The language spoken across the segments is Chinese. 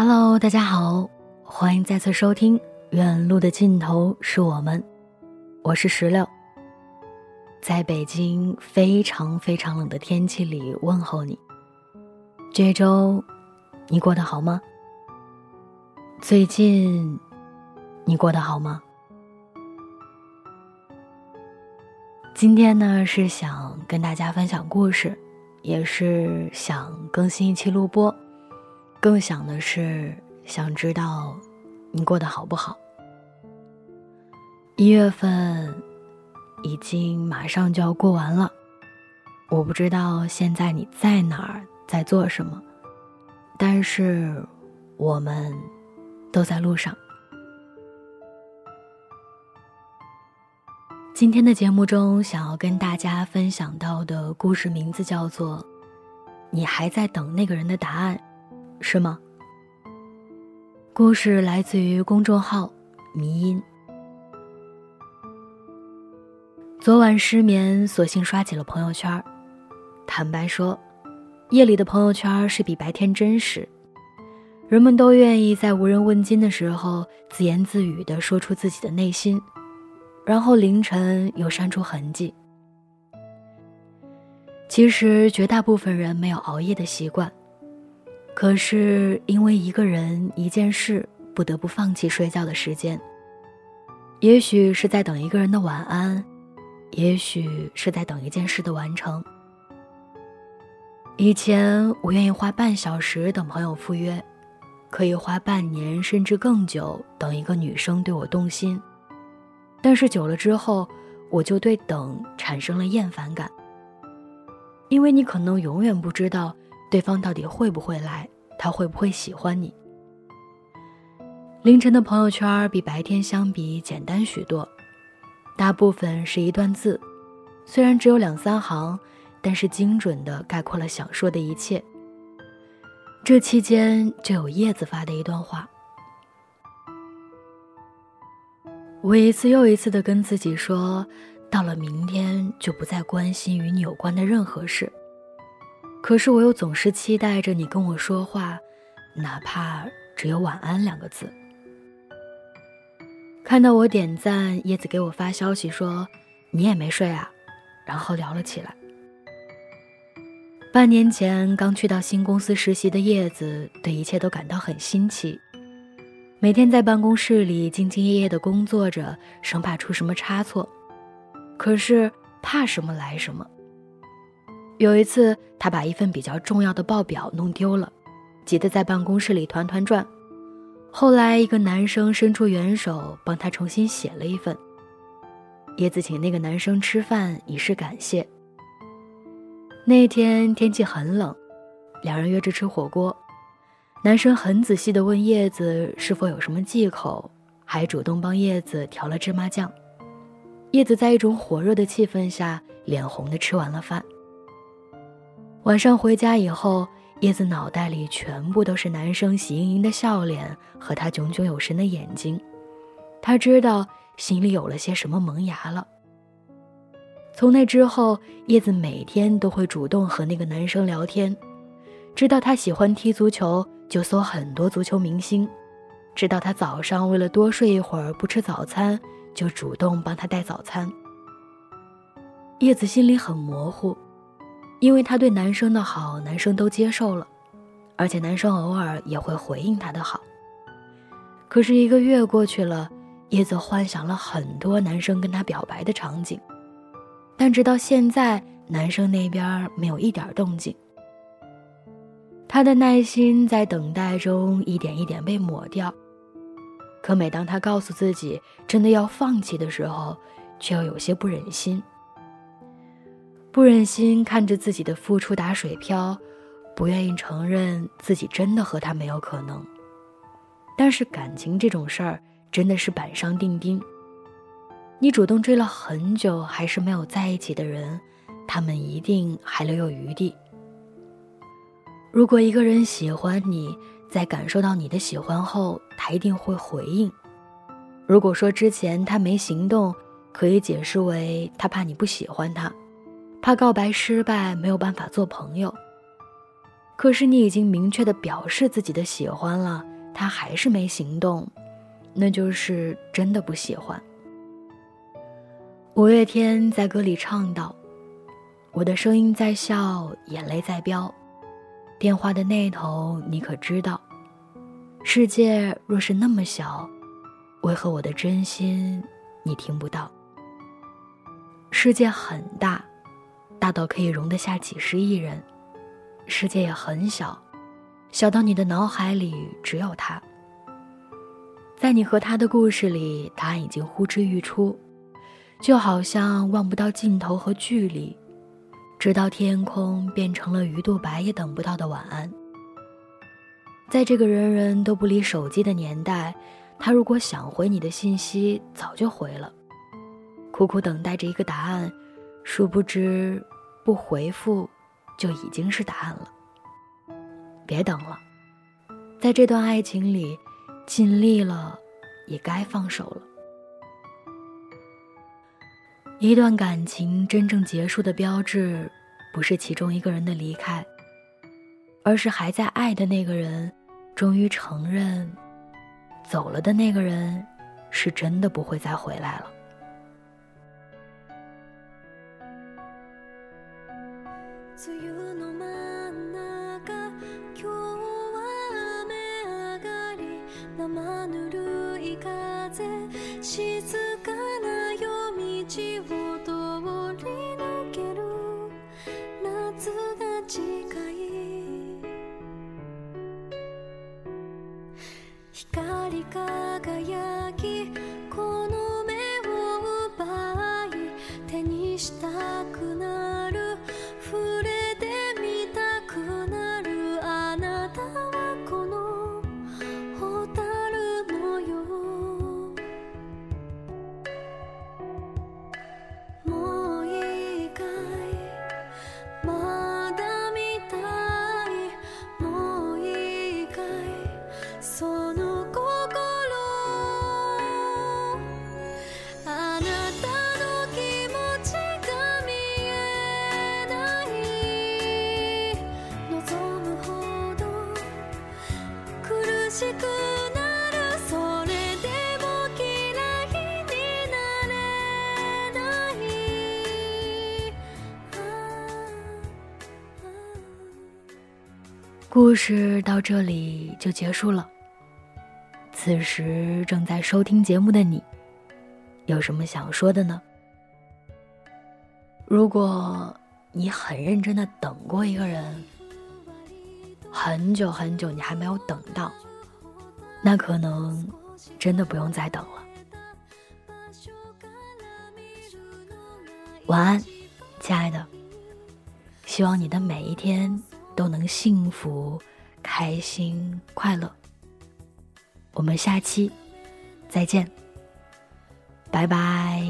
Hello，大家好，欢迎再次收听《远路的尽头是我们》，我是石榴，在北京非常非常冷的天气里问候你。这周你过得好吗？最近你过得好吗？今天呢是想跟大家分享故事，也是想更新一期录播。更想的是，想知道你过得好不好。一月份已经马上就要过完了，我不知道现在你在哪儿，在做什么，但是我们都在路上。今天的节目中，想要跟大家分享到的故事名字叫做《你还在等那个人的答案》。是吗？故事来自于公众号“迷音”。昨晚失眠，索性刷起了朋友圈。坦白说，夜里的朋友圈是比白天真实。人们都愿意在无人问津的时候自言自语的说出自己的内心，然后凌晨又删除痕迹。其实，绝大部分人没有熬夜的习惯。可是因为一个人一件事，不得不放弃睡觉的时间。也许是在等一个人的晚安，也许是在等一件事的完成。以前我愿意花半小时等朋友赴约，可以花半年甚至更久等一个女生对我动心。但是久了之后，我就对等产生了厌烦感，因为你可能永远不知道。对方到底会不会来？他会不会喜欢你？凌晨的朋友圈比白天相比简单许多，大部分是一段字，虽然只有两三行，但是精准的概括了想说的一切。这期间就有叶子发的一段话，我一次又一次的跟自己说，到了明天就不再关心与你有关的任何事。可是我又总是期待着你跟我说话，哪怕只有晚安两个字。看到我点赞，叶子给我发消息说：“你也没睡啊？”然后聊了起来。半年前刚去到新公司实习的叶子，对一切都感到很新奇，每天在办公室里兢兢业业地工作着，生怕出什么差错。可是怕什么来什么。有一次，他把一份比较重要的报表弄丢了，急得在办公室里团团转。后来，一个男生伸出援手，帮他重新写了一份。叶子请那个男生吃饭以示感谢。那天天气很冷，两人约着吃火锅。男生很仔细地问叶子是否有什么忌口，还主动帮叶子调了芝麻酱。叶子在一种火热的气氛下，脸红地吃完了饭。晚上回家以后，叶子脑袋里全部都是男生喜盈盈的笑脸和他炯炯有神的眼睛，他知道心里有了些什么萌芽了。从那之后，叶子每天都会主动和那个男生聊天，知道他喜欢踢足球，就搜很多足球明星；知道他早上为了多睡一会儿不吃早餐，就主动帮他带早餐。叶子心里很模糊。因为他对男生的好，男生都接受了，而且男生偶尔也会回应他的好。可是一个月过去了，叶子幻想了很多男生跟他表白的场景，但直到现在，男生那边没有一点动静。他的耐心在等待中一点一点被抹掉，可每当他告诉自己真的要放弃的时候，却又有些不忍心。不忍心看着自己的付出打水漂，不愿意承认自己真的和他没有可能。但是感情这种事儿真的是板上钉钉。你主动追了很久还是没有在一起的人，他们一定还留有余地。如果一个人喜欢你，在感受到你的喜欢后，他一定会回应。如果说之前他没行动，可以解释为他怕你不喜欢他，怕告白失败没有办法做朋友。可是你已经明确的表示自己的喜欢了，他还是没行动，那就是真的不喜欢。五月天在歌里唱道：“我的声音在笑，眼泪在飙。电话的那头，你可知道？世界若是那么小，为何我的真心你听不到？世界很大，大到可以容得下几十亿人；世界也很小，小到你的脑海里只有他。在你和他的故事里，答案已经呼之欲出。”就好像望不到尽头和距离，直到天空变成了鱼肚白也等不到的晚安。在这个人人都不离手机的年代，他如果想回你的信息，早就回了。苦苦等待着一个答案，殊不知不回复就已经是答案了。别等了，在这段爱情里，尽力了，也该放手了。一段感情真正结束的标志，不是其中一个人的离开，而是还在爱的那个人，终于承认，走了的那个人，是真的不会再回来了。梅雨の前故事到这里就结束了。此时正在收听节目的你，有什么想说的呢？如果你很认真的等过一个人，很久很久你还没有等到，那可能真的不用再等了。晚安，亲爱的。希望你的每一天。都能幸福开心快乐。我们下期再见。拜拜。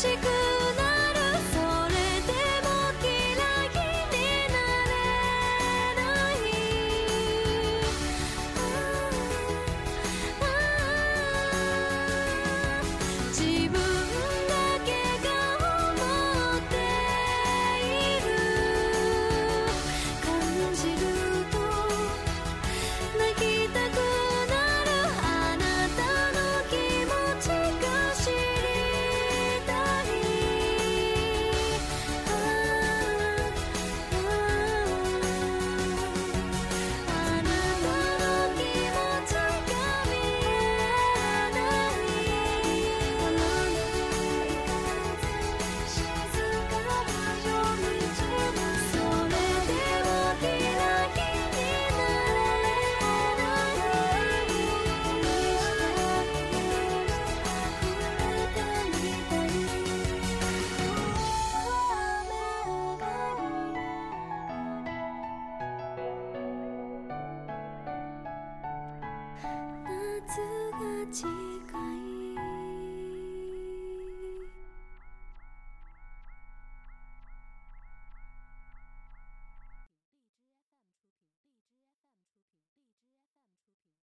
しく记